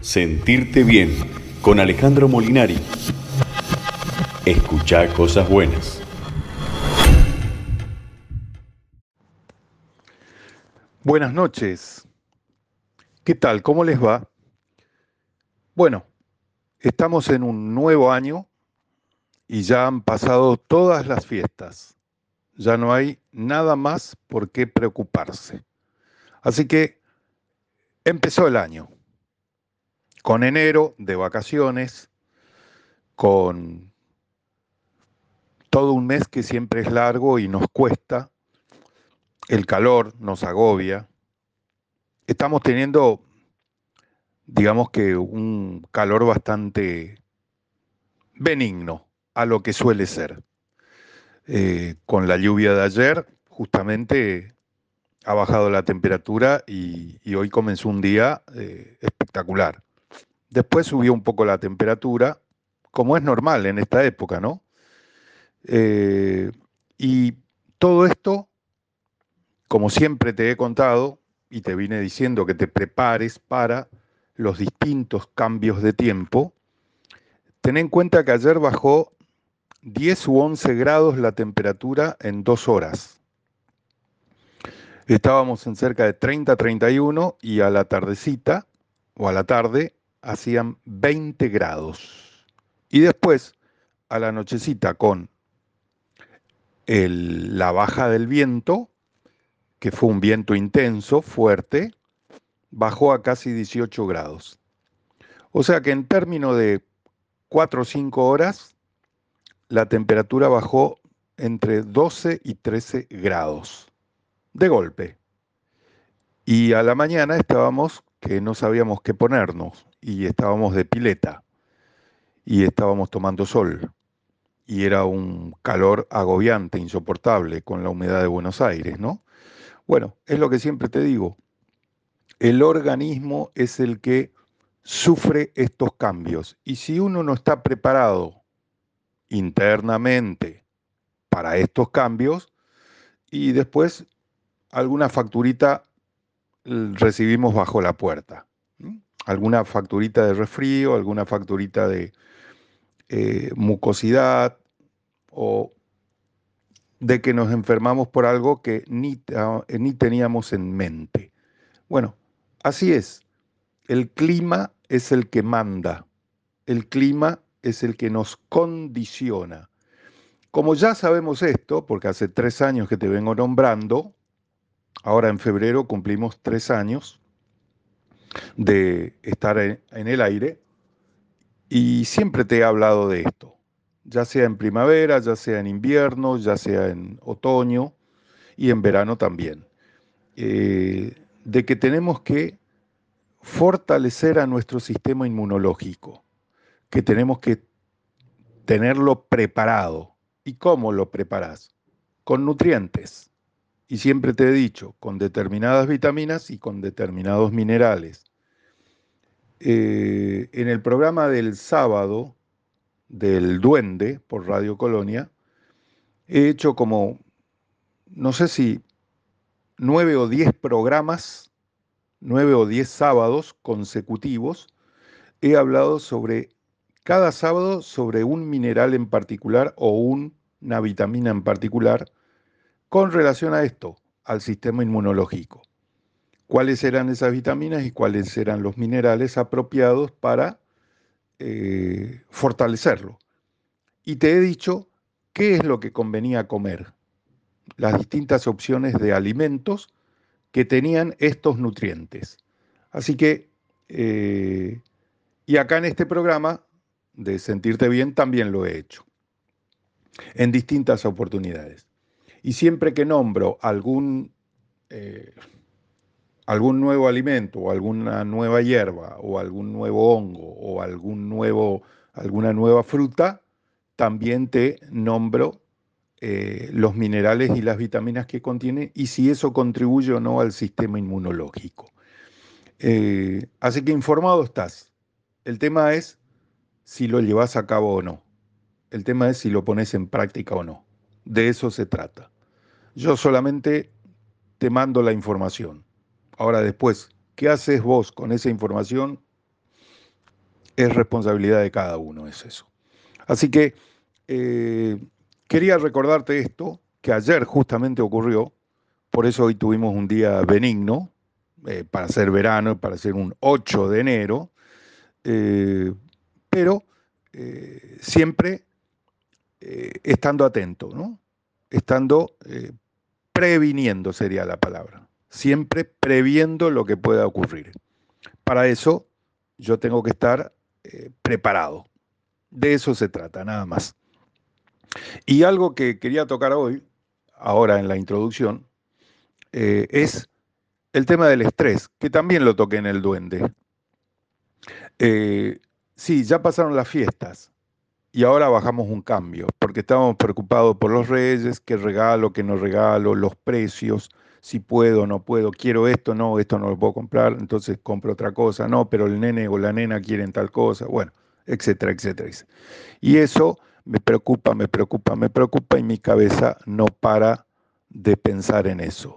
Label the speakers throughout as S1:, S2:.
S1: Sentirte bien con Alejandro Molinari. Escucha cosas buenas.
S2: Buenas noches. ¿Qué tal? ¿Cómo les va? Bueno, estamos en un nuevo año y ya han pasado todas las fiestas. Ya no hay nada más por qué preocuparse. Así que empezó el año, con enero de vacaciones, con todo un mes que siempre es largo y nos cuesta, el calor nos agobia. Estamos teniendo, digamos que, un calor bastante benigno a lo que suele ser. Eh, con la lluvia de ayer, justamente ha bajado la temperatura y, hoy comenzó un día eh, espectacular. Después subió un poco la temperatura, como es normal en esta época, ¿no? Eh, y todo esto, como siempre te he contado y te vine diciendo que te prepares para los distintos cambios de tiempo, ten en cuenta que ayer bajó 10 u 11 grados la temperatura en dos horas. Estábamos en cerca de 30, 31 y a la tardecita o a la tarde hacían 20 grados. Y después, a la nochecita con la baja del viento, que fue un viento intenso, fuerte, bajó a casi 18 grados. O sea que en términos de 4 o 5 horas, la temperatura bajó entre 12 y 13 grados de golpe. Y a la mañana estábamos que no sabíamos qué ponernos y estábamos de pileta y estábamos tomando sol. Y era un calor agobiante, insoportable con la humedad de Buenos Aires, ¿no? Bueno, es lo que siempre te digo. El organismo es el que sufre estos cambios. Y si uno no está preparado internamente para estos cambios y después alguna facturita recibimos bajo la puerta. Alguna facturita de resfrío, alguna facturita de eh, mucosidad o de que nos enfermamos por algo que ni, ni teníamos en mente. Bueno, así es. El clima es el que manda. El clima es el que nos condiciona. Como ya sabemos esto, porque hace tres años que te vengo nombrando, ahora en febrero cumplimos tres años de estar en, el aire y siempre te he hablado de esto, ya sea en primavera, ya sea en invierno, ya sea en otoño y en verano también, eh, de que tenemos que fortalecer a nuestro sistema inmunológico que tenemos que tenerlo preparado. ¿Y cómo lo preparas? Con nutrientes. Y siempre te he dicho, con determinadas vitaminas y con determinados minerales. Eh, en el programa del sábado del Duende por Radio Colonia, he hecho como, no sé si nueve o diez programas, nueve o diez sábados consecutivos, he hablado sobre cada sábado sobre un mineral en particular o una vitamina en particular con relación a esto, al sistema inmunológico. ¿Cuáles eran esas vitaminas y cuáles eran los minerales apropiados para eh, fortalecerlo? Y te he dicho qué es lo que convenía comer, las distintas opciones de alimentos que tenían estos nutrientes. Así que, eh, y acá en este programa de sentirte bien también lo he hecho, en distintas oportunidades. Y siempre que nombro algún, eh, algún nuevo alimento o alguna nueva hierba o algún nuevo hongo o algún nuevo, alguna nueva fruta, también te nombro eh, los minerales y las vitaminas que contiene y si eso contribuye o no al sistema inmunológico. Eh, así que informado estás. El tema es si lo llevas a cabo o no. El tema es si lo pones en práctica o no. De eso se trata. Yo solamente te mando la información. Ahora después, ¿qué haces vos con esa información? es responsabilidad de cada uno, es eso. Así que eh, quería recordarte esto, que ayer justamente ocurrió, por eso hoy tuvimos un día benigno, eh, para ser verano, para ser un 8 de enero, eh, pero siempre estando atento, ¿no? estando previniendo sería la palabra, siempre previendo lo que pueda ocurrir. Para eso yo tengo que estar preparado. De eso se trata, nada más. Y algo que quería tocar hoy, ahora en la introducción, eh, es el tema del estrés, que también lo toqué en el duende. Eh, sí, ya pasaron las fiestas y ahora bajamos un cambio, porque estábamos preocupados por los reyes, qué regalo, qué no regalo, los precios, si puedo, no puedo, quiero esto, no, esto no lo puedo comprar, entonces compro otra cosa, no, pero el nene o la nena quieren tal cosa, bueno, etcétera, etcétera. Y eso me preocupa, me preocupa, me preocupa y mi cabeza no para de pensar en eso.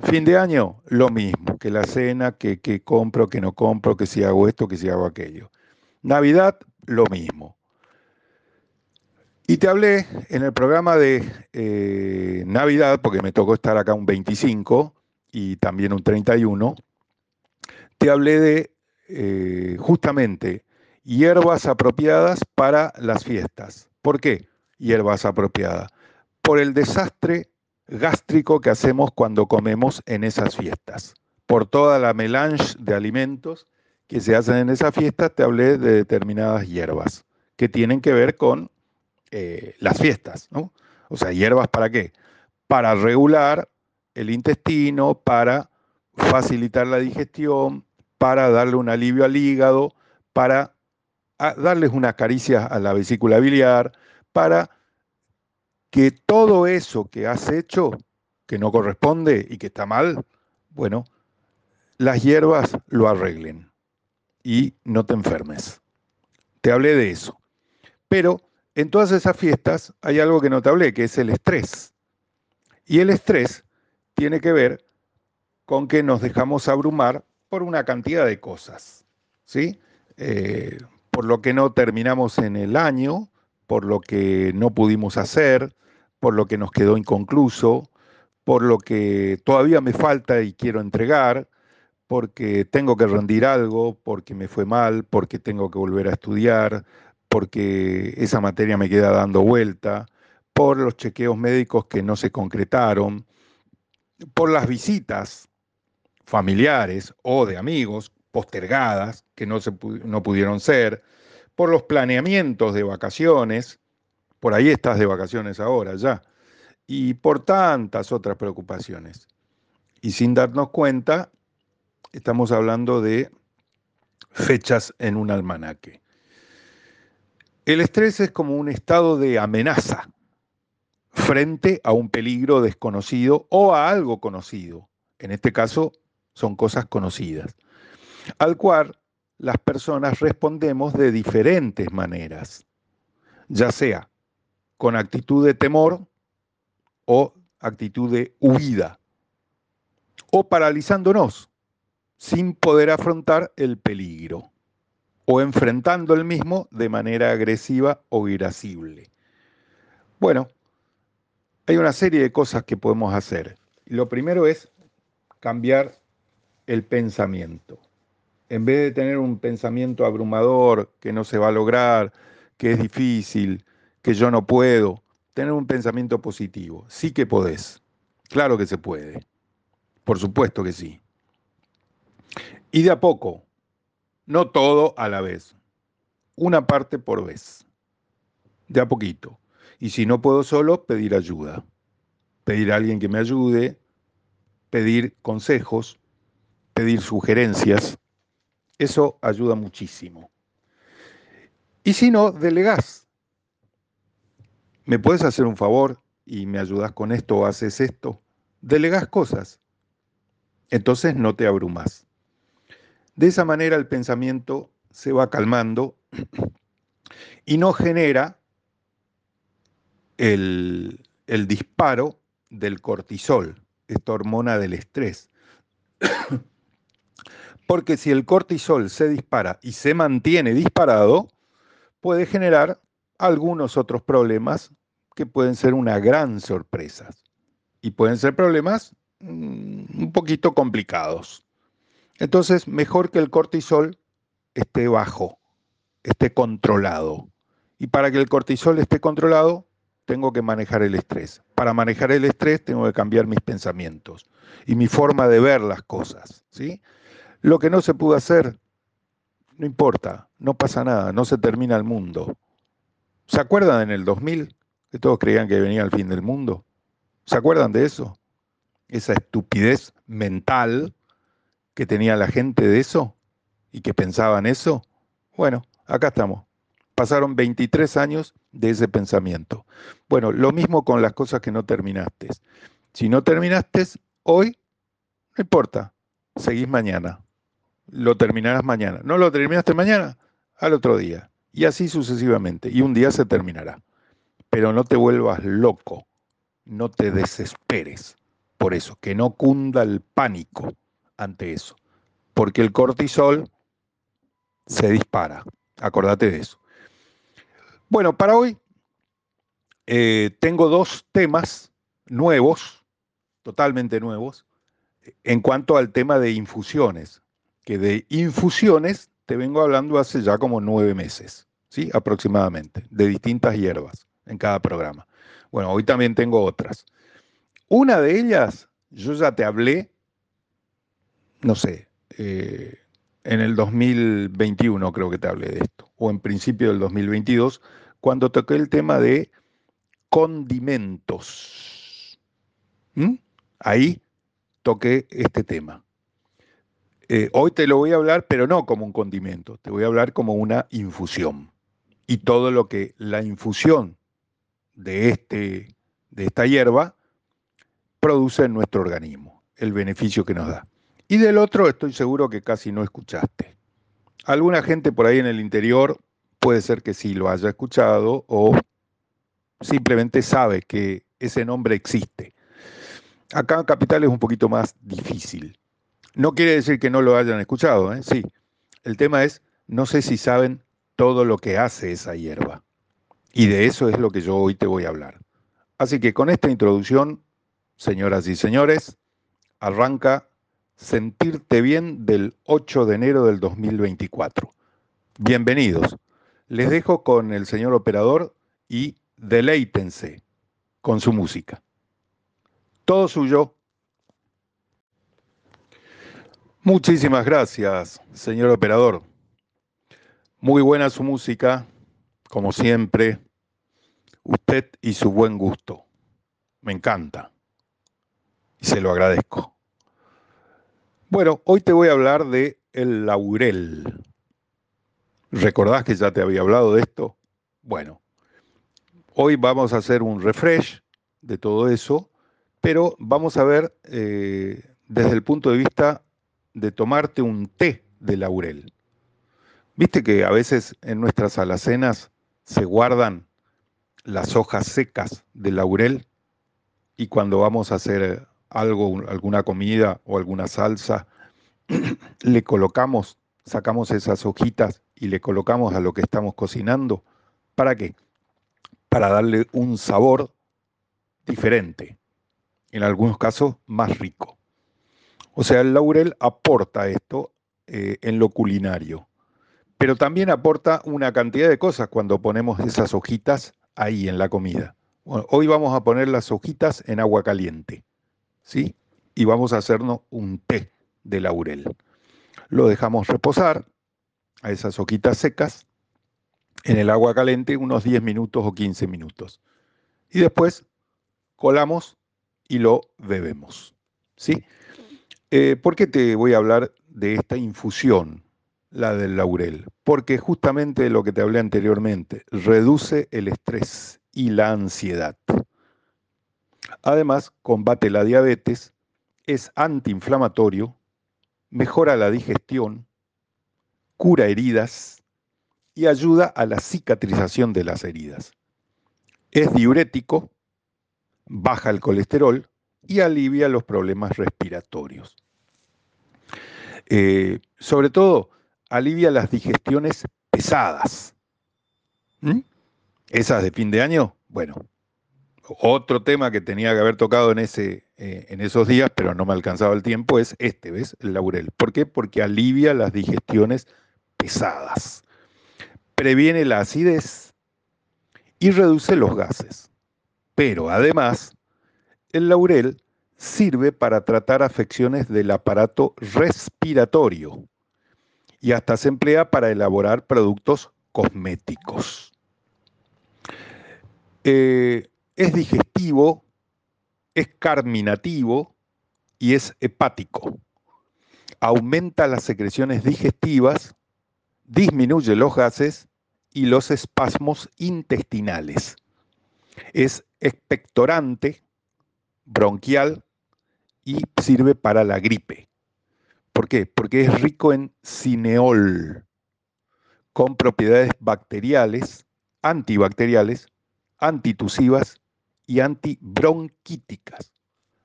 S2: Fin de año, lo mismo, que la cena, que, compro, que no compro, que si hago esto, que si hago aquello. Navidad, lo mismo. Y te hablé en el programa de eh, Navidad, porque me tocó estar acá un 25 y también un 31, te hablé de eh, justamente hierbas apropiadas para las fiestas. ¿Por qué hierbas apropiadas? Por el desastre gástrico que hacemos cuando comemos en esas fiestas. Por toda la melange de alimentos que se hacen en esas fiestas, te hablé de determinadas hierbas que tienen que ver con eh, las fiestas, ¿no? O sea, hierbas para qué? Para regular el intestino, para facilitar la digestión, para darle un alivio al hígado, para darles unas caricias a la vesícula biliar para que todo eso que has hecho, que no corresponde y que está mal, bueno, las hierbas lo arreglen y no te enfermes. Te hablé de eso. Pero en todas esas fiestas hay algo que no te hablé, que es el estrés. Y el estrés tiene que ver con que nos dejamos abrumar por una cantidad de cosas. ¿sí? Eh, por lo que no terminamos en el año, por lo que no pudimos hacer, por lo que nos quedó inconcluso, por lo que todavía me falta y quiero entregar, porque tengo que rendir algo, porque me fue mal, porque tengo que volver a estudiar, porque esa materia me queda dando vuelta, por los chequeos médicos que no se concretaron, por las visitas familiares o de amigos postergadas, que no, se, no pudieron ser, por los planeamientos de vacaciones, por ahí estás de vacaciones ahora ya, y por tantas otras preocupaciones. Y sin darnos cuenta, estamos hablando de fechas en un almanaque. El estrés es como un estado de amenaza frente a un peligro desconocido o a algo conocido. En este caso, son cosas conocidas al cual las personas respondemos de diferentes maneras, ya sea con actitud de temor o actitud de huida, o paralizándonos sin poder afrontar el peligro, o enfrentando el mismo de manera agresiva o irascible. Bueno, hay una serie de cosas que podemos hacer. Lo primero es cambiar el pensamiento en vez de tener un pensamiento abrumador, que no se va a lograr, que es difícil, que yo no puedo, tener un pensamiento positivo. Sí que podés. Claro que se puede. Por supuesto que sí. Y de a poco, no todo a la vez. Una parte por vez. De a poquito. Y si no puedo solo, pedir ayuda. Pedir a alguien que me ayude, pedir consejos, pedir sugerencias eso ayuda muchísimo. Y si no, delegás. ¿Me puedes hacer un favor y me ayudas con esto o haces esto? Delegás cosas. Entonces no te abrumas. De esa manera el pensamiento se va calmando y no genera el, el disparo del cortisol, esta hormona del estrés. Porque si el cortisol se dispara y se mantiene disparado, puede generar algunos otros problemas que pueden ser una gran sorpresa. Y pueden ser problemas mm, un poquito complicados. Entonces, mejor que el cortisol esté bajo, esté controlado. Y para que el cortisol esté controlado, tengo que manejar el estrés. Para manejar el estrés tengo que cambiar mis pensamientos y mi forma de ver las cosas. ¿sí? Lo que no se pudo hacer, no importa, no pasa nada, no se termina el mundo. ¿Se acuerdan en el 2000 que todos creían que venía el fin del mundo? ¿Se acuerdan de eso? Esa estupidez mental que tenía la gente de eso y que pensaban eso. Bueno, acá estamos. Pasaron 23 años de ese pensamiento. Bueno, lo mismo con las cosas que no terminaste. Si no terminaste hoy, no importa, seguís mañana. Lo terminarás mañana. ¿No lo terminaste mañana? Al otro día. Y así sucesivamente. Y un día se terminará. Pero no te vuelvas loco. No te desesperes. Por eso, que no cunda el pánico ante eso. Porque el cortisol se dispara. Acordate de eso. Bueno, para hoy eh, tengo dos temas nuevos, totalmente nuevos, en cuanto al tema de infusiones, que de infusiones te vengo hablando hace ya como nueve meses, ¿sí? Aproximadamente, de distintas hierbas en cada programa. Bueno, hoy también tengo otras. Una de ellas, yo ya te hablé, no sé, eh, en el 2021 creo que te hablé de esto, o en principio del 2022, cuando toqué el tema de condimentos. ¿Mm? Ahí toqué este tema. Eh, hoy te lo voy a hablar, pero no como un condimento, te voy a hablar como una infusión. Y todo lo que la infusión de, este, de esta hierba produce en nuestro organismo, el beneficio que nos da. Y del otro estoy seguro que casi no escuchaste. Alguna gente por ahí en el interior puede ser que sí lo haya escuchado o simplemente sabe que ese nombre existe. Acá en Capital es un poquito más difícil. No quiere decir que no lo hayan escuchado, ¿eh? sí. El tema es, no sé si saben todo lo que hace esa hierba. Y de eso es lo que yo hoy te voy a hablar. Así que con esta introducción, señoras y señores, arranca Sentirte bien del 8 de enero del 2024. Bienvenidos. Les dejo con el señor operador y deleítense con su música. Todo suyo. Muchísimas gracias, señor operador. Muy buena su música, como siempre. Usted y su buen gusto. Me encanta. Y se lo agradezco. Bueno, hoy te voy a hablar de el laurel. ¿Recordás que ya te había hablado de esto? Bueno, hoy vamos a hacer un refresh de todo eso, pero vamos a ver eh, desde el punto de vista de tomarte un té de laurel. Viste que a veces en nuestras alacenas se guardan las hojas secas de laurel y cuando vamos a hacer algo, alguna comida o alguna salsa, le colocamos, sacamos esas hojitas y le colocamos a lo que estamos cocinando. ¿Para qué? Para darle un sabor diferente, en algunos casos más rico. O sea, el laurel aporta esto eh, en lo culinario, pero también aporta una cantidad de cosas cuando ponemos esas hojitas ahí en la comida. hoy vamos a poner las hojitas en agua caliente. ¿Sí? Y vamos a hacernos un té de laurel. Lo dejamos reposar a esas hojitas secas en el agua caliente unos 10 minutos o 15 minutos. Y después colamos y lo bebemos. ¿sí? Eh, ¿Por qué te voy a hablar de esta infusión, la del laurel? Porque justamente lo que te hablé anteriormente, reduce el estrés y la ansiedad. Además, combate la diabetes, es antiinflamatorio, mejora la digestión, cura heridas y ayuda a la cicatrización de las heridas. Es diurético, baja el colesterol y alivia los problemas respiratorios. Eh, sobre todo, alivia las digestiones pesadas. ¿Mm? Esas de fin de año, bueno, otro tema que tenía que haber tocado en, ese, eh, en esos días, pero no me alcanzaba el tiempo, es este, ¿ves? El laurel. ¿Por qué? Porque alivia las digestiones pesadas, previene la acidez y reduce los gases. Pero además, el laurel sirve para tratar afecciones del aparato respiratorio y hasta se emplea para elaborar productos cosméticos. Eh, es digestivo, es carminativo y es hepático. Aumenta las secreciones digestivas, disminuye los gases y los espasmos intestinales. Es expectorante, bronquial y sirve para la gripe. ¿Por qué? Porque es rico en cineol, con propiedades bacteriales, antibacteriales, antitusivas y antibronquíticas.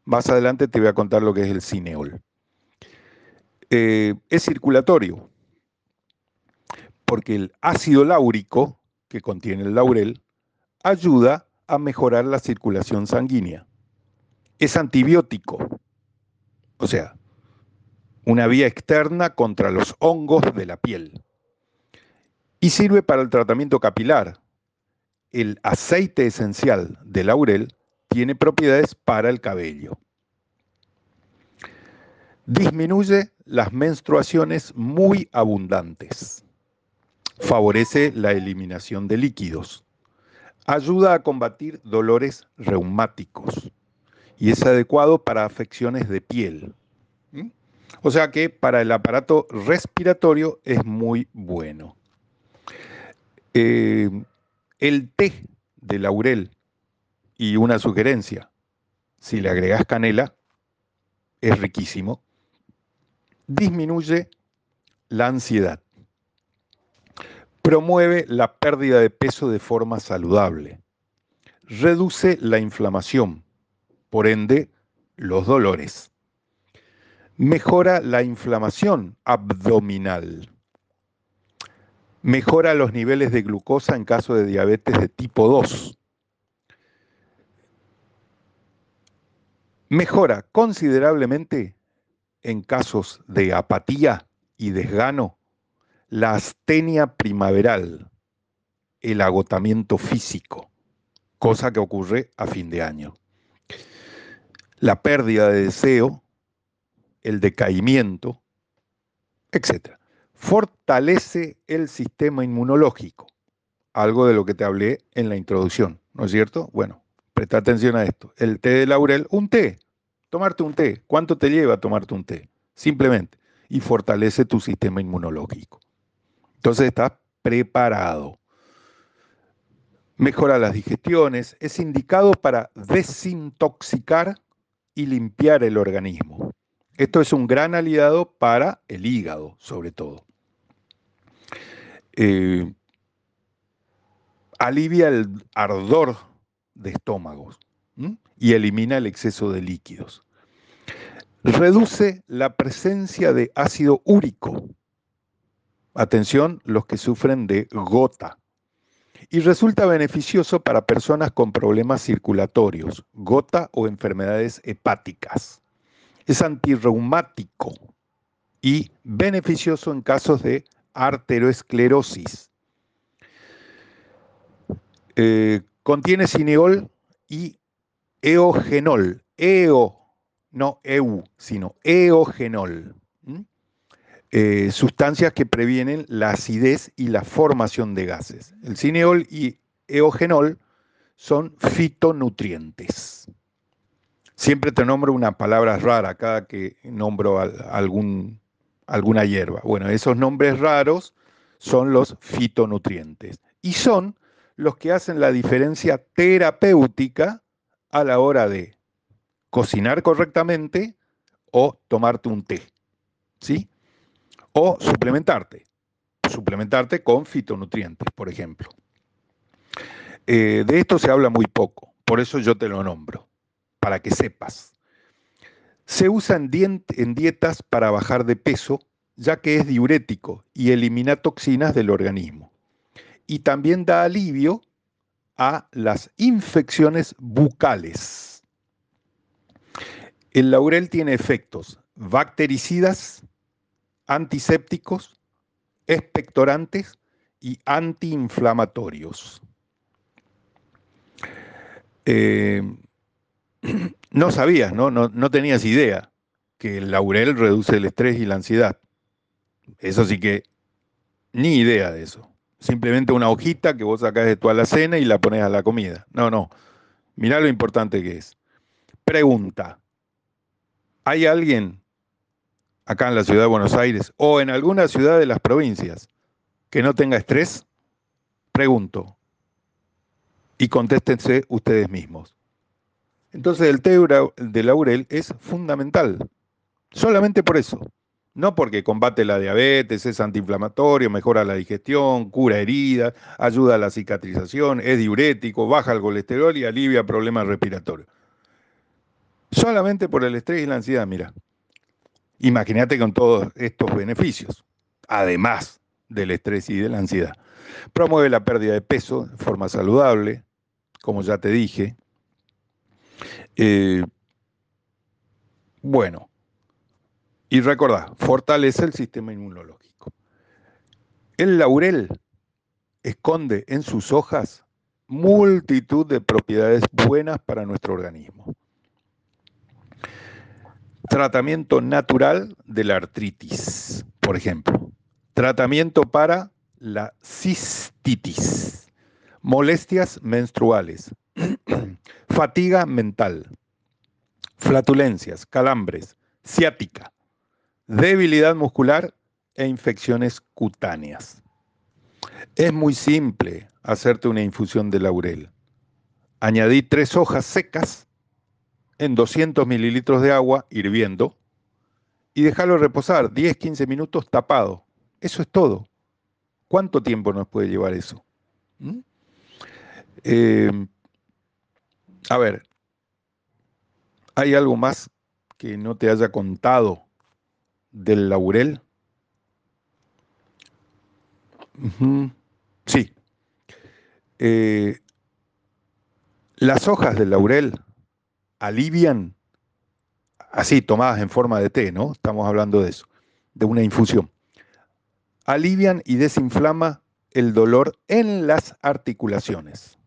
S2: Más adelante te voy a contar lo que es el cineol. Eh, es circulatorio, porque el ácido láurico que contiene el laurel ayuda a mejorar la circulación sanguínea. Es antibiótico, o sea, una vía externa contra los hongos de la piel. Y sirve para el tratamiento capilar, el aceite esencial de laurel tiene propiedades para el cabello. Disminuye las menstruaciones muy abundantes. Favorece la eliminación de líquidos. Ayuda a combatir dolores reumáticos y es adecuado para afecciones de piel. ¿Mm? O sea que para el aparato respiratorio es muy bueno. Eh, el té de laurel y una sugerencia, si le agregas canela, es riquísimo, disminuye la ansiedad, promueve la pérdida de peso de forma saludable, reduce la inflamación, por ende, los dolores, mejora la inflamación abdominal, Mejora los niveles de glucosa en caso de diabetes de tipo 2. Mejora considerablemente en casos de apatía y desgano la astenia primaveral, el agotamiento físico, cosa que ocurre a fin de año. La pérdida de deseo, el decaimiento, etc fortalece el sistema inmunológico, algo de lo que te hablé en la introducción, ¿no es cierto? Bueno, presta atención a esto. El té de laurel, un té, tomarte un té. ¿Cuánto te lleva tomarte un té? Simplemente. Y fortalece tu sistema inmunológico. Entonces estás preparado. Mejora las digestiones, es indicado para desintoxicar y limpiar el organismo. Esto es un gran aliado para el hígado, sobre todo. Eh, alivia el ardor de estómagos y elimina el exceso de líquidos. Reduce la presencia de ácido úrico. Atención, los que sufren de gota. Y resulta beneficioso para personas con problemas circulatorios, gota o enfermedades hepáticas. Es antirreumático y beneficioso en casos de arteriosclerosis. Eh, contiene cineol y eogenol. Eo, no eu, sino eogenol. Eh, sustancias que previenen la acidez y la formación de gases. El cineol y eogenol son fitonutrientes. Siempre te nombro una palabra rara cada que nombro algún alguna hierba. Bueno, esos nombres raros son los fitonutrientes y son los que hacen la diferencia terapéutica a la hora de cocinar correctamente o tomarte un té, ¿sí? O suplementarte, suplementarte con fitonutrientes, por ejemplo. Eh, de esto se habla muy poco, por eso yo te lo nombro, para que sepas. Se usa en, dietas para bajar de peso ya que es diurético y elimina toxinas del organismo. Y también da alivio a las infecciones bucales. El laurel tiene efectos bactericidas, antisépticos, expectorantes y antiinflamatorios. Eh, no sabías, ¿no? ¿no? No tenías idea que el laurel reduce el estrés y la ansiedad. Eso sí que ni idea de eso. Simplemente una hojita que vos sacás de tu alacena y la pones a la comida. No, no. Mirá lo importante que es. Pregunta. ¿Hay alguien acá en la ciudad de Buenos Aires o en alguna ciudad de las provincias que no tenga estrés? Pregunto. Y contéstense ustedes mismos. Entonces el té de laurel es fundamental. Solamente por eso. No porque combate la diabetes, es antiinflamatorio, mejora la digestión, cura heridas, ayuda a la cicatrización, es diurético, baja el colesterol y alivia problemas respiratorios. Solamente por el estrés y la ansiedad, mira. Imagínate con todos estos beneficios, además del estrés y de la ansiedad. Promueve la pérdida de peso de forma saludable, como ya te dije. Eh, bueno, y recordá, fortalece el sistema inmunológico. El laurel esconde en sus hojas multitud de propiedades buenas para nuestro organismo. Tratamiento natural de la artritis, por ejemplo. Tratamiento para la cistitis. Molestias menstruales. Fatiga mental. Flatulencias, calambres, ciática debilidad muscular e infecciones cutáneas. Es muy simple hacerte una infusión de laurel. Añadí tres hojas secas en 200 mililitros de agua hirviendo y dejarlo reposar 10-15 minutos tapado. Eso es todo. ¿Cuánto tiempo nos puede llevar eso? ¿Mm? Eh, a ver, ¿hay algo más que no te haya contado del laurel? Sí. Eh, las hojas del laurel alivian, así tomadas en forma de té, ¿no? Estamos hablando de eso, de una infusión. Alivian y desinflama el dolor en las articulaciones.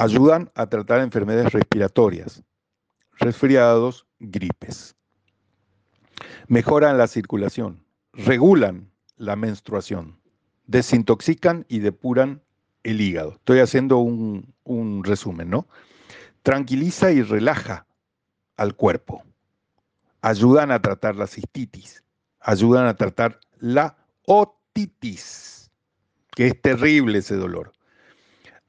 S2: Ayudan a tratar enfermedades respiratorias, resfriados, gripes mejoran la circulación, regulan la menstruación, desintoxican y depuran el hígado. Estoy haciendo un, resumen, ¿no? Tranquiliza y relaja al cuerpo. Ayudan a tratar la cistitis, ayudan a tratar la otitis, que es terrible ese dolor.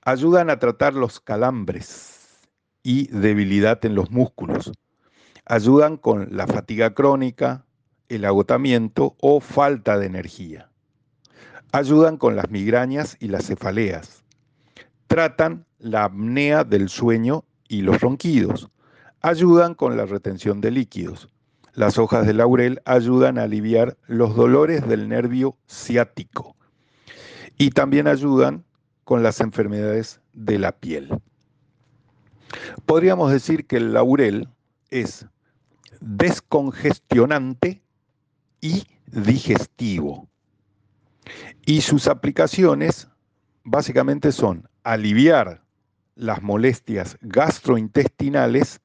S2: Ayudan a tratar los calambres y debilidad en los músculos. Ayudan con la fatiga crónica, el agotamiento o falta de energía. Ayudan con las migrañas y las cefaleas. Tratan la apnea del sueño y los ronquidos. Ayudan con la retención de líquidos. Las hojas de laurel ayudan a aliviar los dolores del nervio ciático. Y también ayudan con las enfermedades de la piel. Podríamos decir que el laurel es descongestionante y digestivo. Y sus aplicaciones básicamente son aliviar las molestias gastrointestinales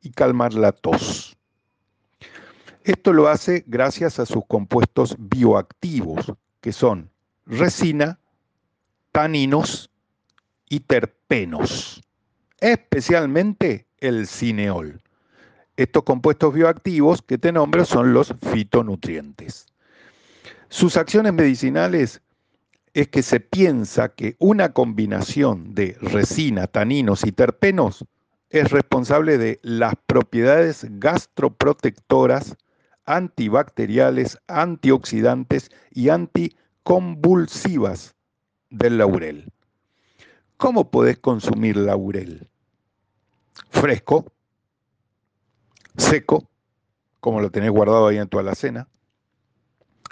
S2: y calmar la tos. Esto lo hace gracias a sus compuestos bioactivos, que son resina, taninos y terpenos, especialmente el cineol. Estos compuestos bioactivos que te nombro son los fitonutrientes. Sus acciones medicinales es que se piensa que una combinación de resina, taninos y terpenos es responsable de las propiedades gastroprotectoras, antibacteriales, antioxidantes y anticonvulsivas del laurel. ¿Cómo podés consumir laurel? Fresco, seco, como lo tenés guardado ahí en tu alacena,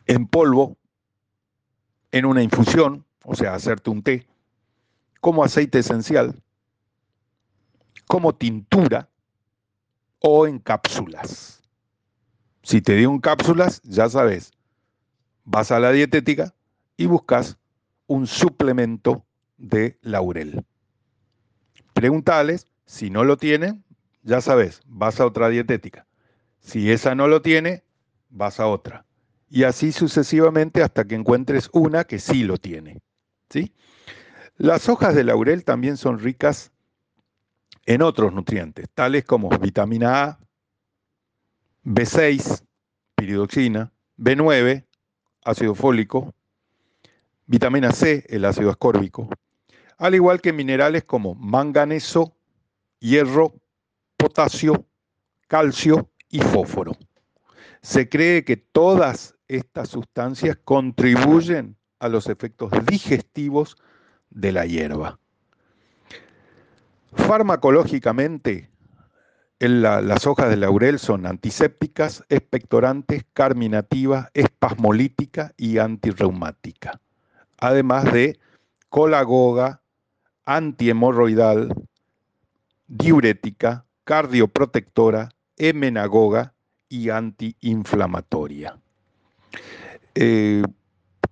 S2: en polvo, en una infusión, o sea, hacerte un té, como aceite esencial, como tintura o en cápsulas. Si te dio en cápsulas, ya sabes, vas a la dietética y buscas un suplemento de laurel. Preguntales, si no lo tienen, ya sabes, vas a otra dietética. Si esa no lo tiene, vas a otra. Y así sucesivamente hasta que encuentres una que sí lo tiene. ¿sí? Las hojas de laurel también son ricas en otros nutrientes, tales como vitamina A, B6, piridoxina, B9, ácido fólico, vitamina C, el ácido ascórbico, al igual que minerales como manganeso, hierro, potasio, calcio y fósforo. Se cree que todas estas sustancias contribuyen a los efectos digestivos de la hierba. Farmacológicamente, las hojas de laurel son antisépticas, expectorantes, carminativas, espasmolítica y antirreumática, además de colagoga, antihemorroidal, diurética, cardioprotectora, emenagoga y antiinflamatoria. Eh,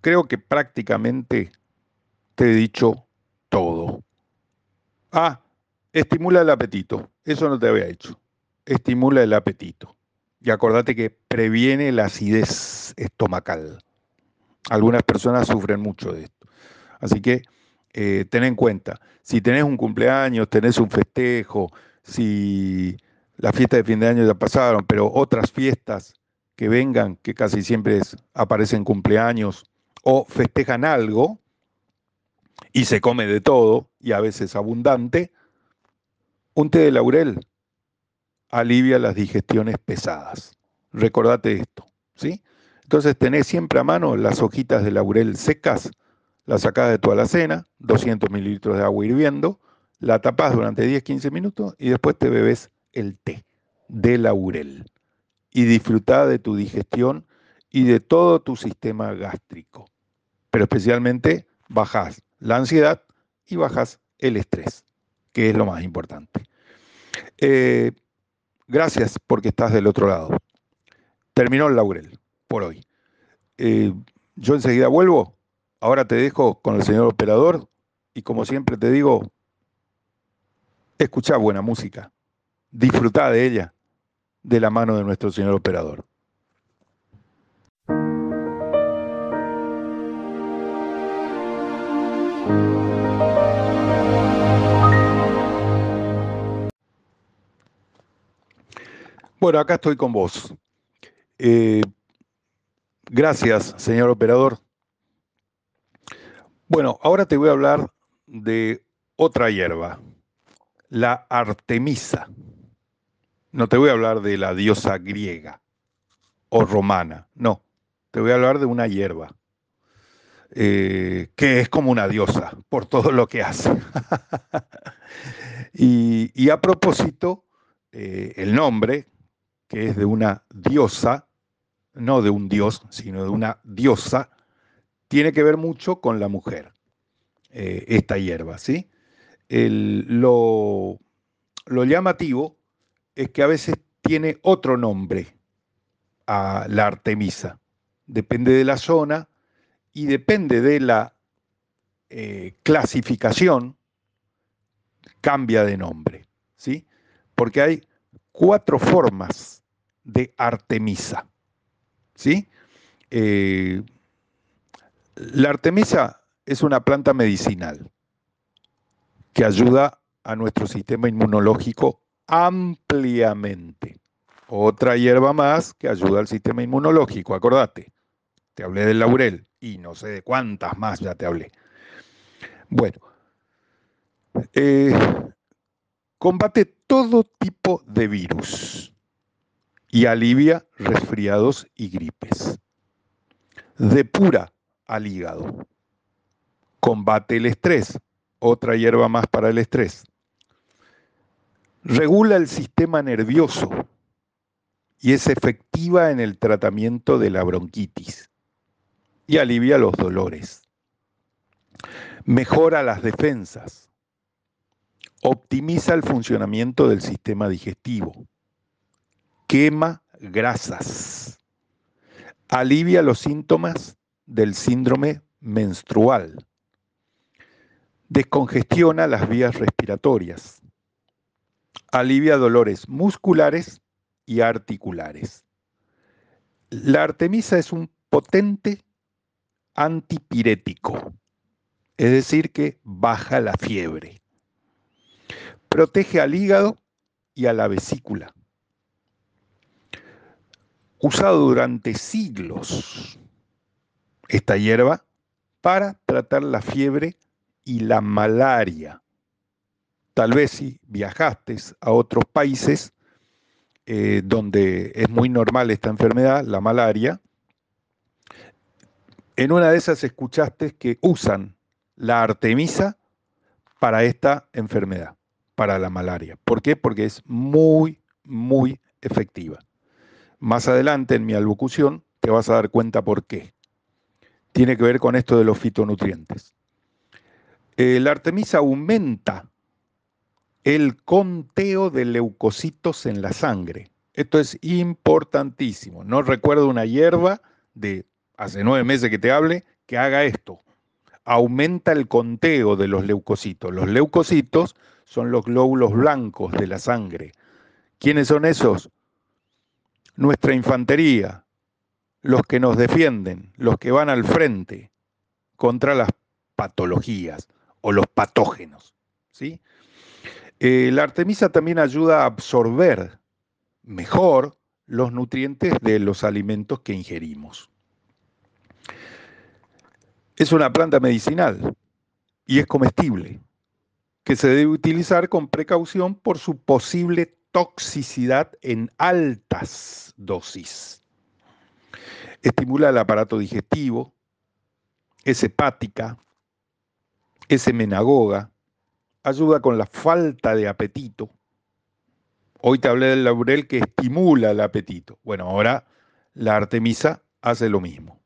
S2: creo que prácticamente te he dicho todo. Ah, estimula el apetito. Eso no te había hecho. Estimula el apetito. Y acordate que previene la acidez estomacal. Algunas personas sufren mucho de esto. Así que eh, ten en cuenta, si tenés un cumpleaños, tenés un festejo, si las fiestas de fin de año ya pasaron, pero otras fiestas que vengan, que casi siempre aparecen cumpleaños o festejan algo y se come de todo y a veces abundante, un té de laurel alivia las digestiones pesadas. Recordate esto, ¿sí? Entonces tenés siempre a mano las hojitas de laurel secas, las sacás de tu alacena, 200 mililitros de agua hirviendo, la tapás durante 10-15 minutos y después te bebes el té de laurel y disfrutá de tu digestión y de todo tu sistema gástrico. Pero especialmente bajás la ansiedad y bajas el estrés, que es lo más importante. Eh, gracias porque estás del otro lado. Terminó el laurel por hoy. Eh, yo enseguida vuelvo. Ahora te dejo con el señor operador y como siempre te digo, escucha buena música, disfruta de ella de la mano de nuestro señor operador. Bueno, acá estoy con vos. Eh, gracias, señor operador. Bueno, ahora te voy a hablar de otra hierba, la artemisa. No te voy a hablar de la diosa griega o romana, no. Te voy a hablar de una hierba eh, que es como una diosa por todo lo que hace. y, a propósito, eh, el nombre, que es de una diosa, no de un dios, sino de una diosa, tiene que ver mucho con la mujer, eh, esta hierba, ¿sí? lo, lo llamativo es que a veces tiene otro nombre a la Artemisa. Depende de la zona y depende de la eh, clasificación, cambia de nombre, ¿sí? Porque hay cuatro formas de Artemisa. ¿Sí? Eh, la Artemisa es una planta medicinal que ayuda a nuestro sistema inmunológico ampliamente. Otra hierba más que ayuda al sistema inmunológico, acordate. Te hablé del laurel y no sé de cuántas más ya te hablé. Bueno, eh, combate todo tipo de virus y alivia resfriados y gripes. Depura al hígado. Combate el estrés, otra hierba más para el estrés. Regula el sistema nervioso y es efectiva en el tratamiento de la bronquitis. y alivia los dolores. Mejora las defensas. Optimiza el funcionamiento del sistema digestivo. Quema grasas. Alivia los síntomas del síndrome menstrual. Descongestiona las vías respiratorias. Alivia dolores musculares y articulares. La artemisa es un potente antipirético, es decir, que baja la fiebre. Protege al hígado y a la vesícula. Usado durante siglos esta hierba para tratar la fiebre y la malaria. Tal vez si viajaste a otros países eh, donde es muy normal esta enfermedad, la malaria, en una de esas escuchaste que usan la artemisa para esta enfermedad, para la malaria. ¿Por qué? Porque es muy, muy efectiva. Más adelante en mi alocución te vas a dar cuenta por qué. Tiene que ver con esto de los fitonutrientes. La artemisa aumenta el conteo de leucocitos en la sangre. Esto es importantísimo. No recuerdo una hierba de hace nueve meses que te hable, que haga esto. Aumenta el conteo de los leucocitos. Los leucocitos son los glóbulos blancos de la sangre. ¿Quiénes son esos? Nuestra infantería, los que nos defienden, los que van al frente contra las patologías o los patógenos. ¿sí? Eh, la artemisa también ayuda a absorber mejor los nutrientes de los alimentos que ingerimos. Es una planta medicinal y es comestible, que se debe utilizar con precaución por su posible toxicidad en altas dosis. Estimula el aparato digestivo, es hepática, es menagoga, ayuda con la falta de apetito. Hoy te hablé del laurel que estimula el apetito. Bueno, ahora la artemisa hace lo mismo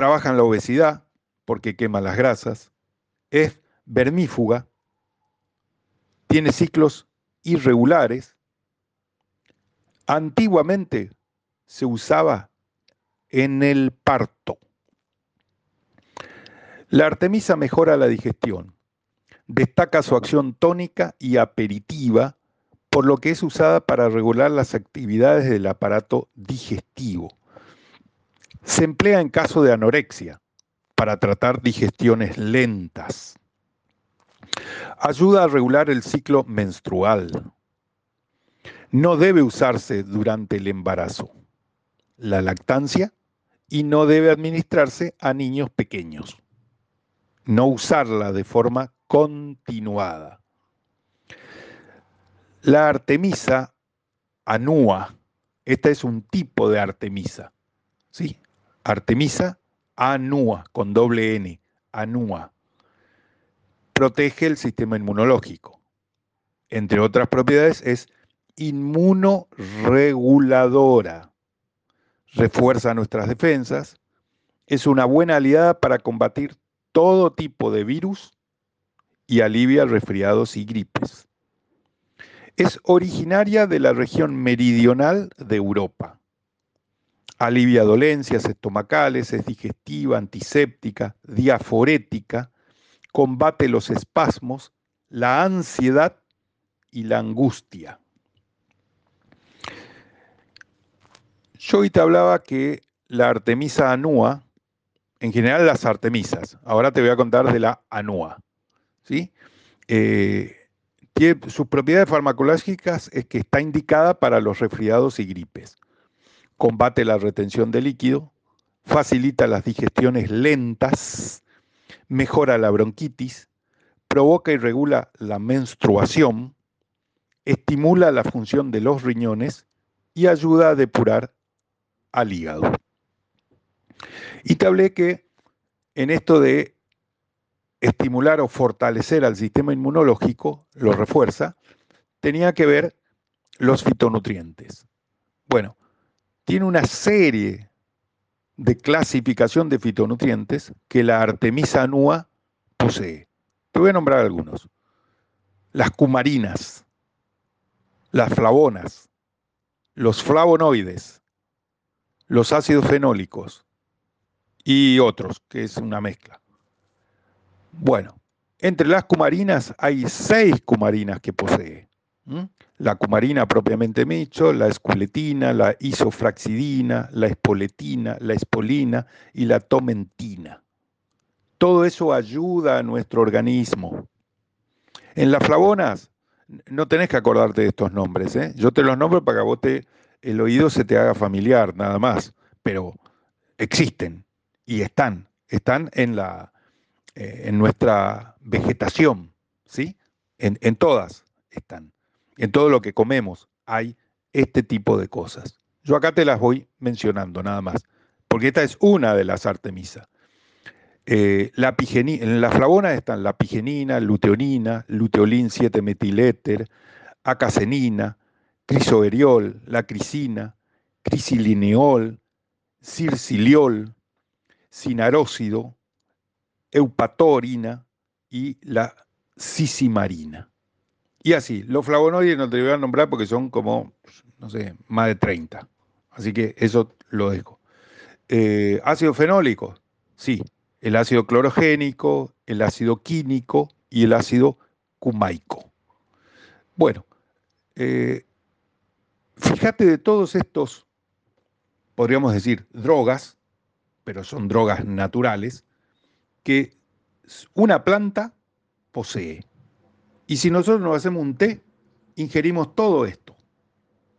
S2: trabaja en la obesidad porque quema las grasas, es vermífuga, tiene ciclos irregulares. Antiguamente se usaba en el parto. La artemisa mejora la digestión, destaca su acción tónica y aperitiva, por lo que es usada para regular las actividades del aparato digestivo. Se emplea en caso de anorexia para tratar digestiones lentas. Ayuda a regular el ciclo menstrual. No debe usarse durante el embarazo, la lactancia y no debe administrarse a niños pequeños. No usarla de forma continuada. La artemisa anua, esta es un tipo de artemisa, ¿sí? Artemisa anua, con doble N, anua. Protege el sistema inmunológico. Entre otras propiedades es inmunoreguladora. Refuerza nuestras defensas. Es una buena aliada para combatir todo tipo de virus y alivia resfriados y gripes. Es originaria de la región meridional de Europa alivia dolencias estomacales, es digestiva, antiséptica, diaforética, combate los espasmos, la ansiedad y la angustia. Yo hoy te hablaba que la artemisa anua, en general las artemisas, ahora te voy a contar de la anua, ¿sí? Eh, sus propiedades farmacológicas es que está indicada para los resfriados y gripes combate la retención de líquido, facilita las digestiones lentas, mejora la bronquitis, provoca y regula la menstruación, estimula la función de los riñones y ayuda a depurar al hígado. Y te hablé que en esto de estimular o fortalecer al sistema inmunológico, lo refuerza, tenía que ver los fitonutrientes. Bueno, tiene una serie de clasificación de fitonutrientes que la Artemisa annua posee. Te voy a nombrar algunos. Las cumarinas, las flavonas, los flavonoides, los ácidos fenólicos y otros, que es una mezcla. Bueno, entre las cumarinas hay seis cumarinas que posee. La cumarina propiamente dicho, la esculetina, la isofraxidina, la espoletina, la espolina y la tomentina. Todo eso ayuda a nuestro organismo. En las flavonas, no tenés que acordarte de estos nombres, ¿eh? yo te los nombro para que vos el oído se te haga familiar, nada más, pero existen y están, están en, la, eh, en nuestra vegetación, ¿sí? En, en todas están. En todo lo que comemos hay este tipo de cosas. Yo acá te las voy mencionando nada más, porque esta es una de las artemisas. Eh, la en la flavona están la pigenina, luteonina, luteolín 7-metiléter, acacenina, crisoveriol, la crisina, crisilineol, circiliol, sinarócido, eupatorina y la sisimarina. Y así, los flavonoides no te voy a nombrar porque son como, no sé, más de 30. Así que eso lo dejo. Eh, ácido fenólico, sí, el ácido clorogénico, el ácido químico y el ácido cumaico. Bueno, eh, fíjate de todos estos, podríamos decir, drogas, pero son drogas naturales, que una planta posee. Y si nosotros nos hacemos un té, ingerimos todo esto.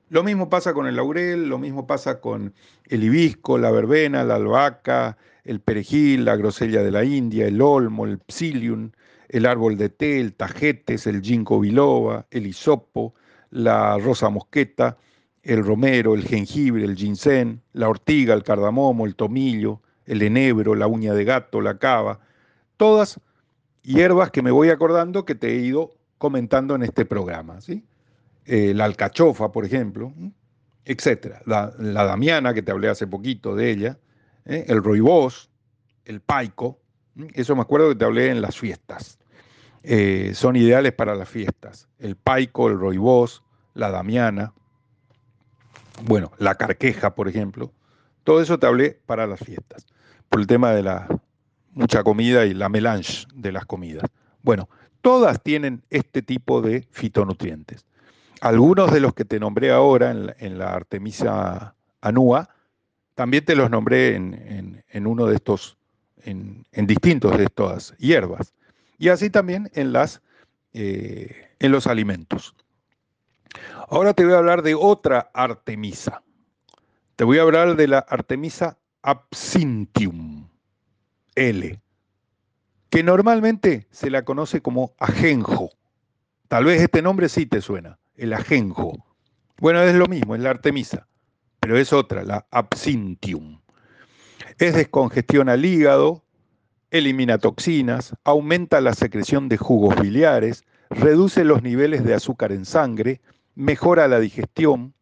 S2: Lo mismo pasa con el laurel, lo mismo pasa con el hibisco, la verbena, la albahaca, el perejil, la grosella de la India, el olmo, el psyllium, el árbol de té, el tajetes, el ginkgo biloba, el hisopo, la rosa mosqueta, el romero, el jengibre, el ginseng, la ortiga, el cardamomo, el tomillo, el enebro, la uña de gato, la cava, todas hierbas que me voy acordando que te he ido comentando en este programa, ¿sí? Eh, la alcachofa, por ejemplo, etcétera. La, damiana, que te hablé hace poquito de ella, ¿eh? el roibos, el paico, eso me acuerdo que te hablé en las fiestas. Eh, son ideales para las fiestas. El paico, el roibos, la damiana, bueno, la carqueja, por ejemplo. Todo eso te hablé para las fiestas, por el tema de la mucha comida y la melange de las comidas. Bueno, todas tienen este tipo de fitonutrientes. Algunos de los que te nombré ahora en la, Artemisa anua también te los nombré en, uno de estos, en, distintos de estas hierbas. Y así también en, las, eh, en los alimentos. Ahora te voy a hablar de otra Artemisa. Te voy a hablar de la Artemisa absinthium L, que normalmente se la conoce como ajenjo. Tal vez este nombre sí te suena, el ajenjo. Bueno, es lo mismo, es la Artemisa pero es otra, la absinthium. Es descongestión al hígado, elimina toxinas, aumenta la secreción de jugos biliares, reduce los niveles de azúcar en sangre, mejora la digestión,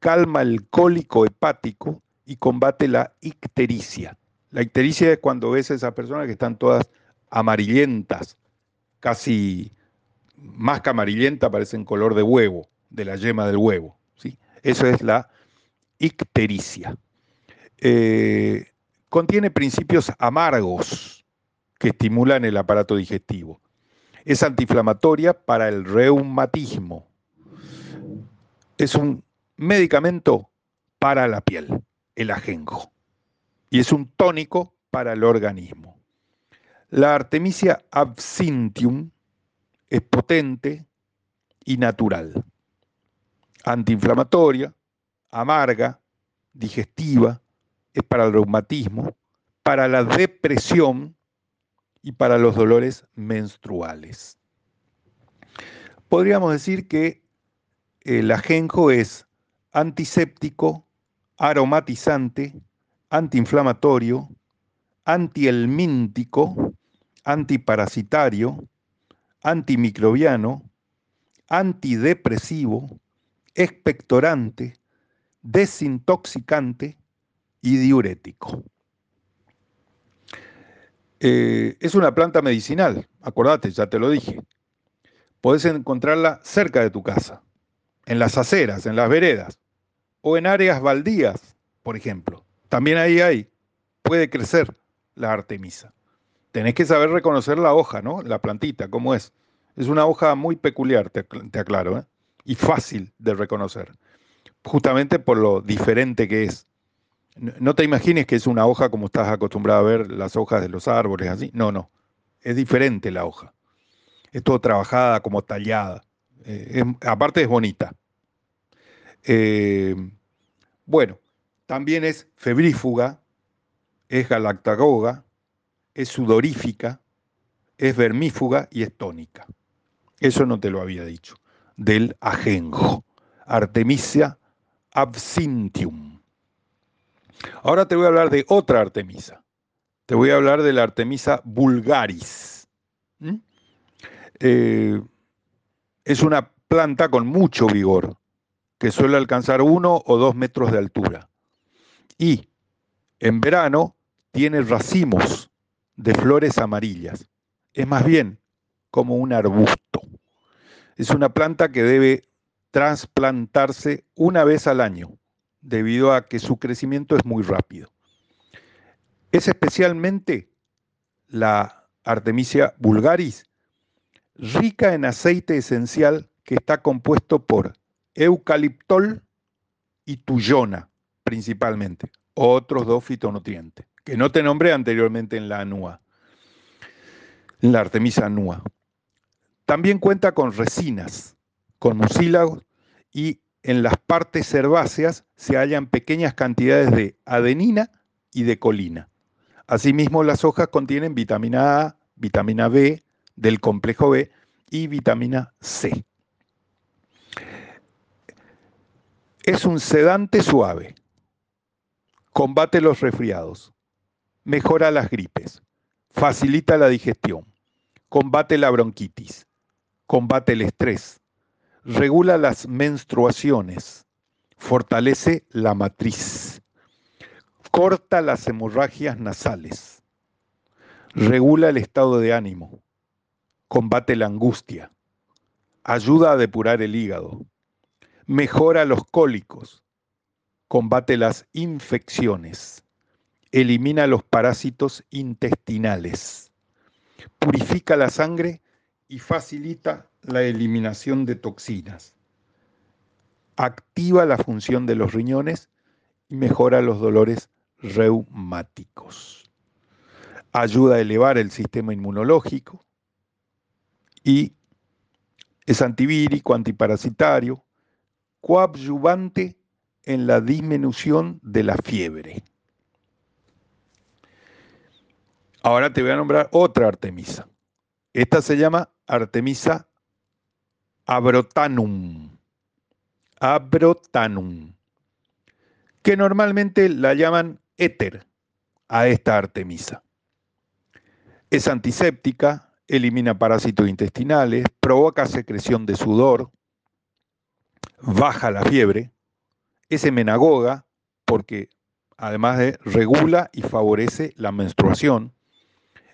S2: calma el cólico hepático y combate la ictericia. La ictericia es cuando ves a esas personas que están todas amarillentas, casi más que amarillenta, parecen color de huevo, de la yema del huevo. ¿sí? Eso es la ictericia. Eh, contiene principios amargos que estimulan el aparato digestivo. Es antiinflamatoria para el reumatismo. Es un medicamento para la piel, el ajenjo. Y es un tónico para el organismo. La Artemisia absinthium es potente y natural. Antiinflamatoria, amarga, digestiva, es para el reumatismo, para la depresión y para los dolores menstruales. Podríamos decir que el ajenjo es antiséptico, aromatizante, antiinflamatorio, antielmíntico, antiparasitario, antimicrobiano, antidepresivo, expectorante, desintoxicante y diurético. Eh, es una planta medicinal, acordate, ya te lo dije. Podés encontrarla cerca de tu casa, en las aceras, en las veredas, o en áreas baldías, por ejemplo. También ahí hay, puede crecer la artemisa. Tenés que saber reconocer la hoja, ¿no? La plantita, cómo es. Es una hoja muy peculiar, te, aclaro, ¿eh? y fácil de reconocer, justamente por lo diferente que es. No te imagines que es una hoja como estás acostumbrado a ver las hojas de los árboles, así. No, no. Es diferente la hoja. Es todo trabajada, como tallada. Eh, aparte es bonita. Eh, bueno, también es febrífuga, es galactagoga, es sudorífica, es vermífuga y es tónica. Eso no te lo había dicho. Del ajenjo. Artemisia absinthium. Ahora te voy a hablar de otra Artemisa. Te voy a hablar de la Artemisa vulgaris. ¿Mm? Eh, es una planta con mucho vigor, que suele alcanzar uno o dos metros de altura. Y en verano tiene racimos de flores amarillas. Es más bien como un arbusto. Es una planta que debe trasplantarse una vez al año debido a que su crecimiento es muy rápido. Es especialmente la Artemisia vulgaris, rica en aceite esencial que está compuesto por eucaliptol y tuyona principalmente, otros dos fitonutrientes, que no te nombré anteriormente en la anúa, en la Artemisia anúa. También cuenta con resinas, con mucílagos y en las partes herbáceas se hallan pequeñas cantidades de adenina y de colina. Asimismo, las hojas contienen vitamina A, vitamina B del complejo B y vitamina C. Es un sedante suave, combate los resfriados, mejora las gripes, facilita la digestión, combate la bronquitis, combate el estrés, regula las menstruaciones, fortalece la matriz, corta las hemorragias nasales, regula el estado de ánimo, combate la angustia, ayuda a depurar el hígado, mejora los cólicos, combate las infecciones, elimina los parásitos intestinales, purifica la sangre y facilita la eliminación de toxinas, activa la función de los riñones y mejora los dolores reumáticos. Ayuda a elevar el sistema inmunológico y es antivírico, antiparasitario, coadyuvante en la disminución de la fiebre. Ahora te voy a nombrar otra Artemisa. Esta se llama Artemisa abrotanum. Abrotanum. Que normalmente la llaman éter a esta artemisa. Es antiséptica, elimina parásitos intestinales, provoca secreción de sudor, baja la fiebre, es emenagoga porque además de regula y favorece la menstruación,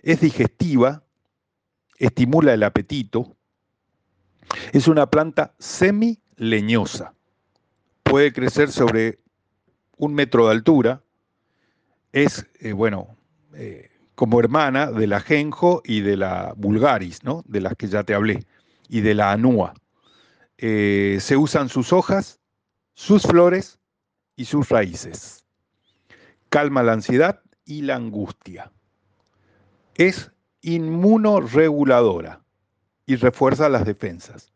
S2: es digestiva, estimula el apetito, es una planta semi-leñosa. Puede crecer sobre un metro de altura. Es, eh, bueno, eh, como hermana de la genjo y de la vulgaris, ¿no? De las que ya te hablé, y de la anúa. Eh, se usan sus hojas, sus flores y sus raíces. Calma la ansiedad y la angustia. Es inmunoreguladora y refuerza las defensas.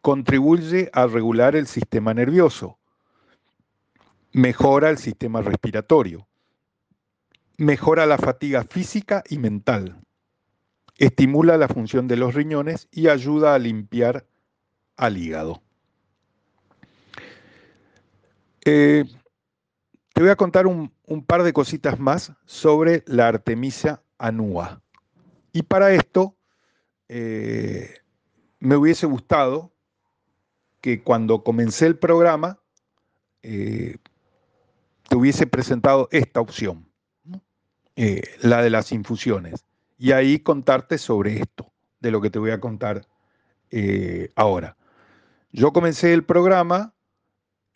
S2: Contribuye a regular el sistema nervioso. Mejora el sistema respiratorio. Mejora la fatiga física y mental. Estimula la función de los riñones y ayuda a limpiar al hígado. Eh, te voy a contar un, un, par de cositas más sobre la Artemisia anua. Y para esto eh, me hubiese gustado que cuando comencé el programa eh, te hubiese presentado esta opción. eh, la de las infusiones. Y ahí contarte sobre esto, de lo que te voy a contar ahora. Yo comencé el programa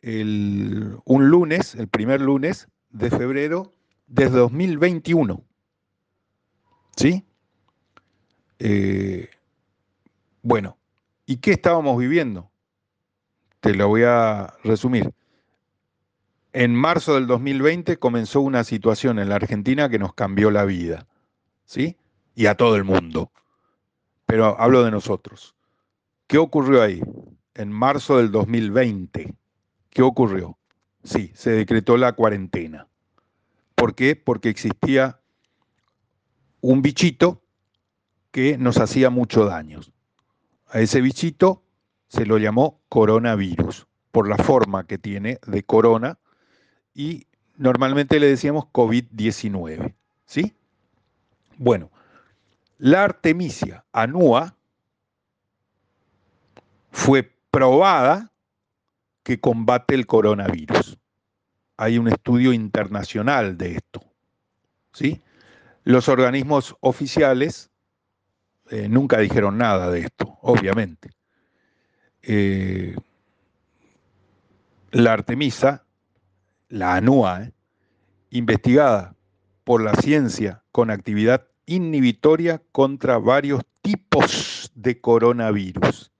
S2: un lunes, el primer lunes de febrero de 2021. ¿Sí? Eh, bueno, ¿y qué estábamos viviendo? Te lo voy a resumir. En marzo del 2020 comenzó una situación en la Argentina que nos cambió la vida, ¿sí? Y a todo el mundo. Pero hablo de nosotros. ¿Qué ocurrió ahí? En marzo del 2020, ¿qué ocurrió? Sí, se decretó la cuarentena. ¿Por qué? Porque existía un bichito que nos hacía mucho daño. A ese bichito se lo llamó coronavirus, por la forma que tiene de corona, y normalmente le decíamos COVID-19. ¿Sí? Bueno, la artemisia anua fue probada que combate el coronavirus. Hay un estudio internacional de esto. ¿Sí? Los organismos oficiales eh, nunca dijeron nada de esto, obviamente. Eh, la Artemisa, la ANUA, eh, investigada por la ciencia con actividad inhibitoria contra varios tipos de coronavirus.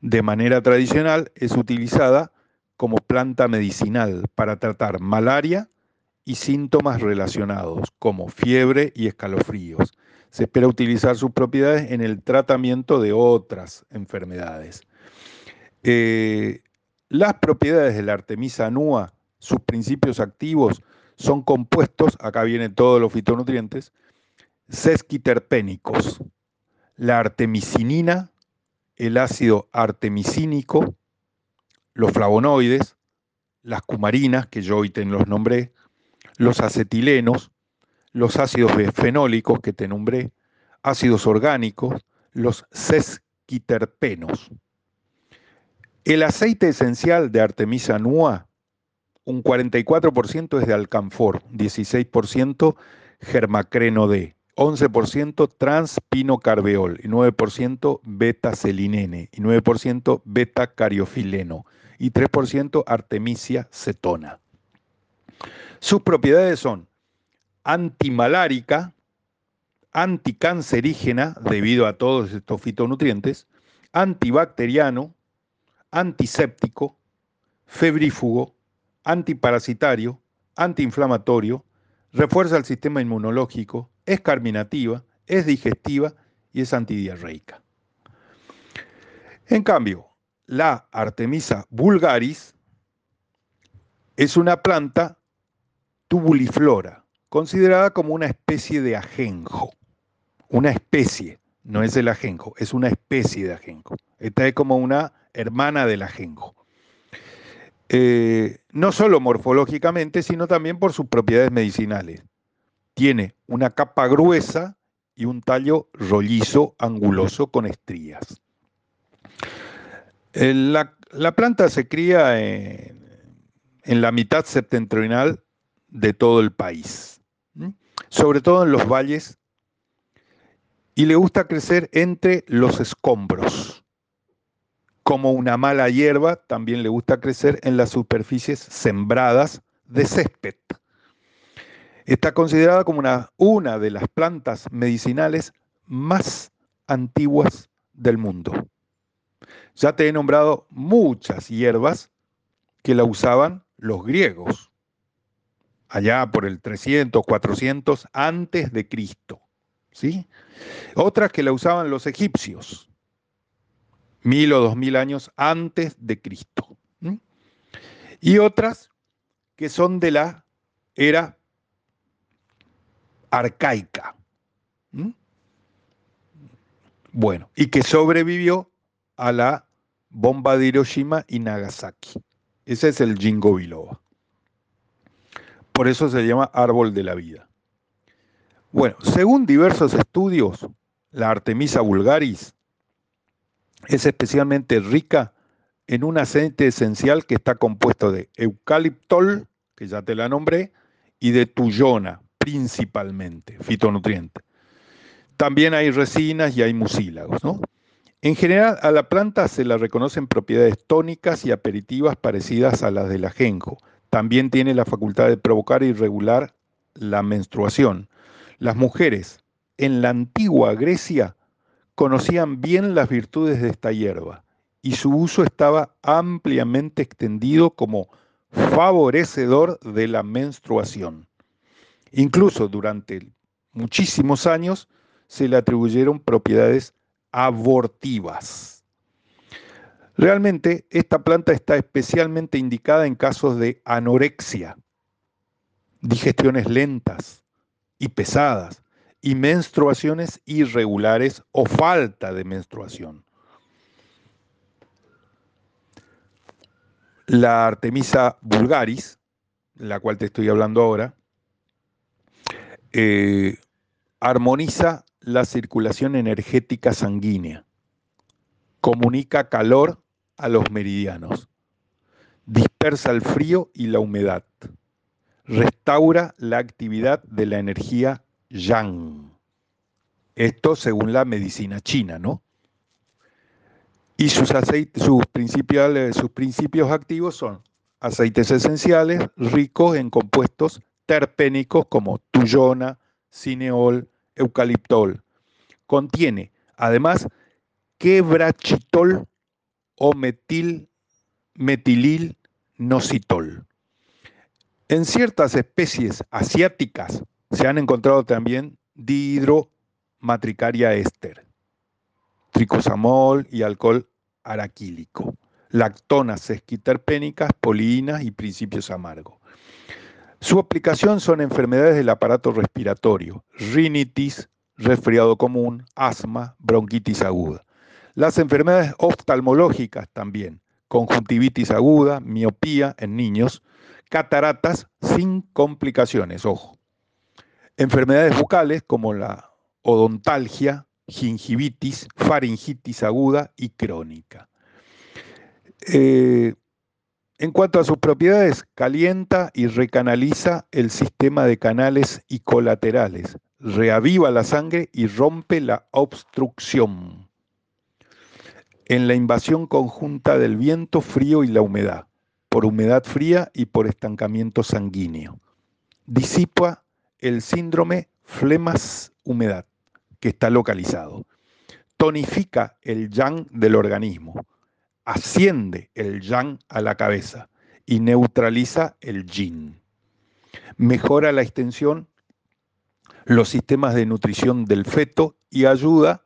S2: De manera tradicional es utilizada como planta medicinal para tratar malaria y síntomas relacionados como fiebre y escalofríos. Se espera utilizar sus propiedades en el tratamiento de otras enfermedades. Eh, las propiedades de la Artemisa annua, sus principios activos, son compuestos, acá vienen todos los fitonutrientes, sesquiterpénicos, la artemisinina, el ácido artemisínico, los flavonoides, las cumarinas, que yo hoy te los nombré, los acetilenos, los ácidos fenólicos que te nombré, ácidos orgánicos, los sesquiterpenos. El aceite esencial de Artemisa nua, un 44% es de alcanfor, 16% germacreno D, 11% transpinocarbeol y 9% beta-celinene y 9% beta-cariofileno y 3% artemisia cetona. Sus propiedades son antimalárica, anticancerígena, debido a todos estos fitonutrientes, antibacteriano, antiséptico, febrífugo, antiparasitario, antiinflamatorio, refuerza el sistema inmunológico, es carminativa, es digestiva y es antidiarreica. En cambio, la Artemisa vulgaris es una planta tubuliflora, considerada como una especie de ajenjo. Una especie, no es el ajenjo, es una especie de ajenjo. Esta es como una hermana del ajenjo. Eh, no solo morfológicamente, sino también por sus propiedades medicinales. Tiene una capa gruesa y un tallo rollizo, anguloso, con estrías. La, planta se cría en, la mitad septentrional de todo el país, sobre todo en los valles, y le gusta crecer entre los escombros. Como una mala hierba, también le gusta crecer en las superficies sembradas de césped. Está considerada como una, una de las plantas medicinales más antiguas del mundo. Ya te he nombrado muchas hierbas que la usaban los griegos, allá por el 300, 400 antes de Cristo. ¿sí? Otras que la usaban los egipcios, mil o dos mil años antes de Cristo. Y otras que son de la era arcaica. Bueno, y que sobrevivió a la bomba de Hiroshima y Nagasaki. Ese es el Jingo Biloba. Por eso se llama árbol de la vida. Bueno, según diversos estudios, la Artemisa vulgaris es especialmente rica en un aceite esencial que está compuesto de eucaliptol, que ya te la nombré, y de tuyona, principalmente, fitonutriente. También hay resinas y hay mucílagos, ¿no? En general, a la planta se le reconocen propiedades tónicas y aperitivas parecidas a las del ajenjo. También tiene la facultad de provocar y regular la menstruación. Las mujeres en la antigua Grecia conocían bien las virtudes de esta hierba y su uso estaba ampliamente extendido como favorecedor de la menstruación. Incluso durante muchísimos años se le atribuyeron propiedades abortivas. Realmente esta planta está especialmente indicada en casos de anorexia, digestiones lentas y pesadas y menstruaciones irregulares o falta de menstruación. La Artemisa vulgaris, la cual te estoy hablando ahora, eh, armoniza la circulación energética sanguínea, comunica calor a los meridianos, dispersa el frío y la humedad, restaura la actividad de la energía yang. Esto según la medicina china, ¿no? Y sus, aceites, sus, principios, sus principios activos son aceites esenciales ricos en compuestos terpénicos como tuyona, cineol, eucaliptol. Contiene además quebrachitol o metil, metilil nocitol. En ciertas especies asiáticas se han encontrado también dihidromatricaria éster, tricosamol y alcohol araquílico, lactonas esquiterpénicas, poliínas y principios amargos. Su aplicación son enfermedades del aparato respiratorio, rinitis, resfriado común, asma, bronquitis aguda. Las enfermedades oftalmológicas también, conjuntivitis aguda, miopía en niños, cataratas sin complicaciones, ojo. Enfermedades bucales como la odontalgia, gingivitis, faringitis aguda y crónica. Eh, en cuanto a sus propiedades, calienta y recanaliza el sistema de canales y colaterales, reaviva la sangre y rompe la obstrucción. En la invasión conjunta del viento frío y la humedad, por humedad fría y por estancamiento sanguíneo. Disipa el síndrome flemas-humedad, que está localizado. Tonifica el yang del organismo asciende el yang a la cabeza y neutraliza el yin. Mejora la extensión, los sistemas de nutrición del feto y ayuda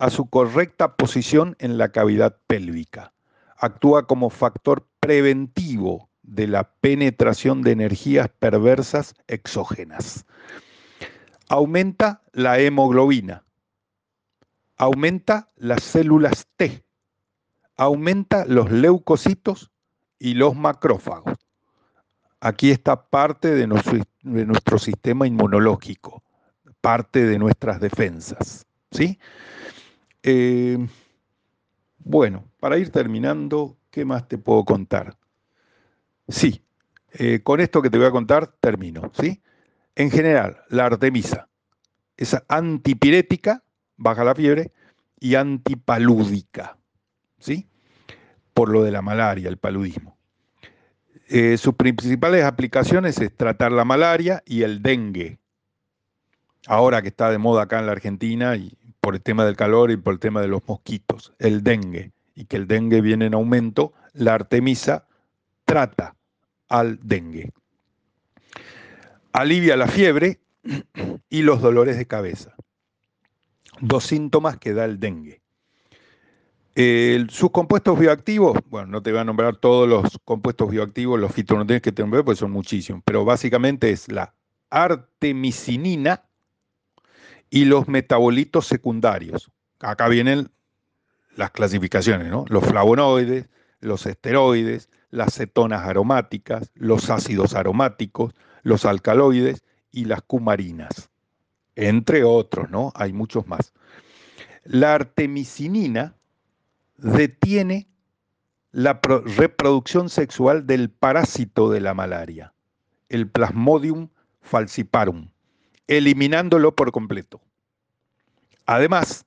S2: a su correcta posición en la cavidad pélvica. Actúa como factor preventivo de la penetración de energías perversas exógenas. Aumenta la hemoglobina. Aumenta las células T aumenta los leucocitos y los macrófagos. Aquí está parte de nuestro, sistema inmunológico, parte de nuestras defensas. ¿sí? Eh, bueno, para ir terminando, ¿qué más te puedo contar? Sí, eh, con esto que te voy a contar termino. ¿sí? En general, la artemisa es antipirética, baja la fiebre, y antipalúdica. ¿sí? por lo de la malaria, el paludismo. Eh, sus principales aplicaciones es tratar la malaria y el dengue. Ahora que está de moda acá en la Argentina y por el tema del calor y por el tema de los mosquitos, el dengue, y que el dengue viene en aumento, la artemisa trata al dengue. Alivia la fiebre y los dolores de cabeza. Dos síntomas que da el dengue sus compuestos bioactivos, bueno, no te voy a nombrar todos los compuestos bioactivos, los fitonutrientes que te nombré, porque son muchísimos, pero básicamente es la artemisinina y los metabolitos secundarios. Acá vienen las clasificaciones, ¿no? Los flavonoides, los esteroides, las cetonas aromáticas, los ácidos aromáticos, los alcaloides y las cumarinas, entre otros, ¿no? Hay muchos más. La artemisinina detiene la reproducción sexual del parásito de la malaria, el Plasmodium falciparum, eliminándolo por completo. Además,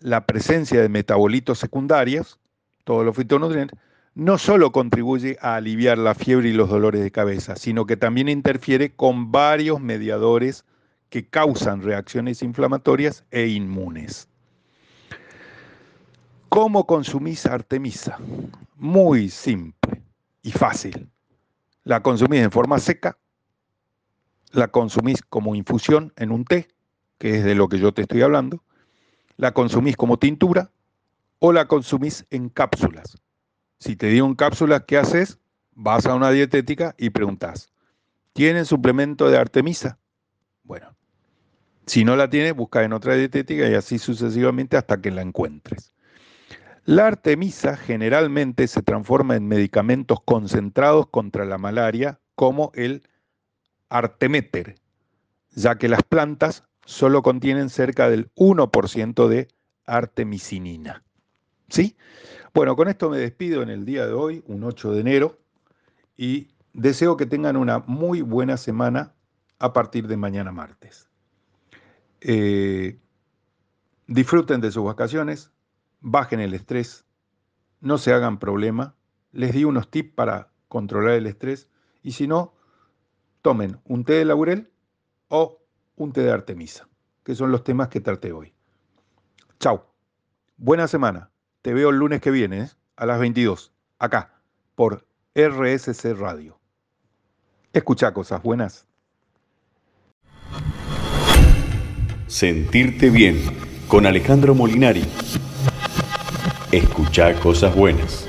S2: la presencia de metabolitos secundarios, todos los fitonutrientes, no solo contribuye a aliviar la fiebre y los dolores de cabeza, sino que también interfiere con varios mediadores que causan reacciones inflamatorias e inmunes. ¿Cómo consumís Artemisa? Muy simple y fácil. La consumís en forma seca, la consumís como infusión en un té, que es de lo que yo te estoy hablando, la consumís como tintura o la consumís en cápsulas. Si te digo en cápsulas, ¿qué haces? Vas a una dietética y preguntas, ¿tienen suplemento de Artemisa? Bueno, si no la tiene, busca en otra dietética y así sucesivamente hasta que la encuentres. La artemisa generalmente se transforma en medicamentos concentrados contra la malaria como el arteméter, ya que las plantas solo contienen cerca del 1% de artemisinina. ¿Sí? Bueno, con esto me despido en el día de hoy, un 8 de enero, y deseo que tengan una muy buena semana a partir de mañana martes. Eh, disfruten de sus vacaciones, bajen el estrés, no se hagan problema. Les di unos tips para controlar el estrés y si no, tomen un té de laurel o un té de artemisa, que son los temas que traté hoy. Chao. Buena semana. Te veo el lunes que viene ¿eh? a las 22, acá, por RSC Radio. Escucha cosas buenas.
S1: Sentirte bien con Alejandro Molinari. Escucha cosas buenas.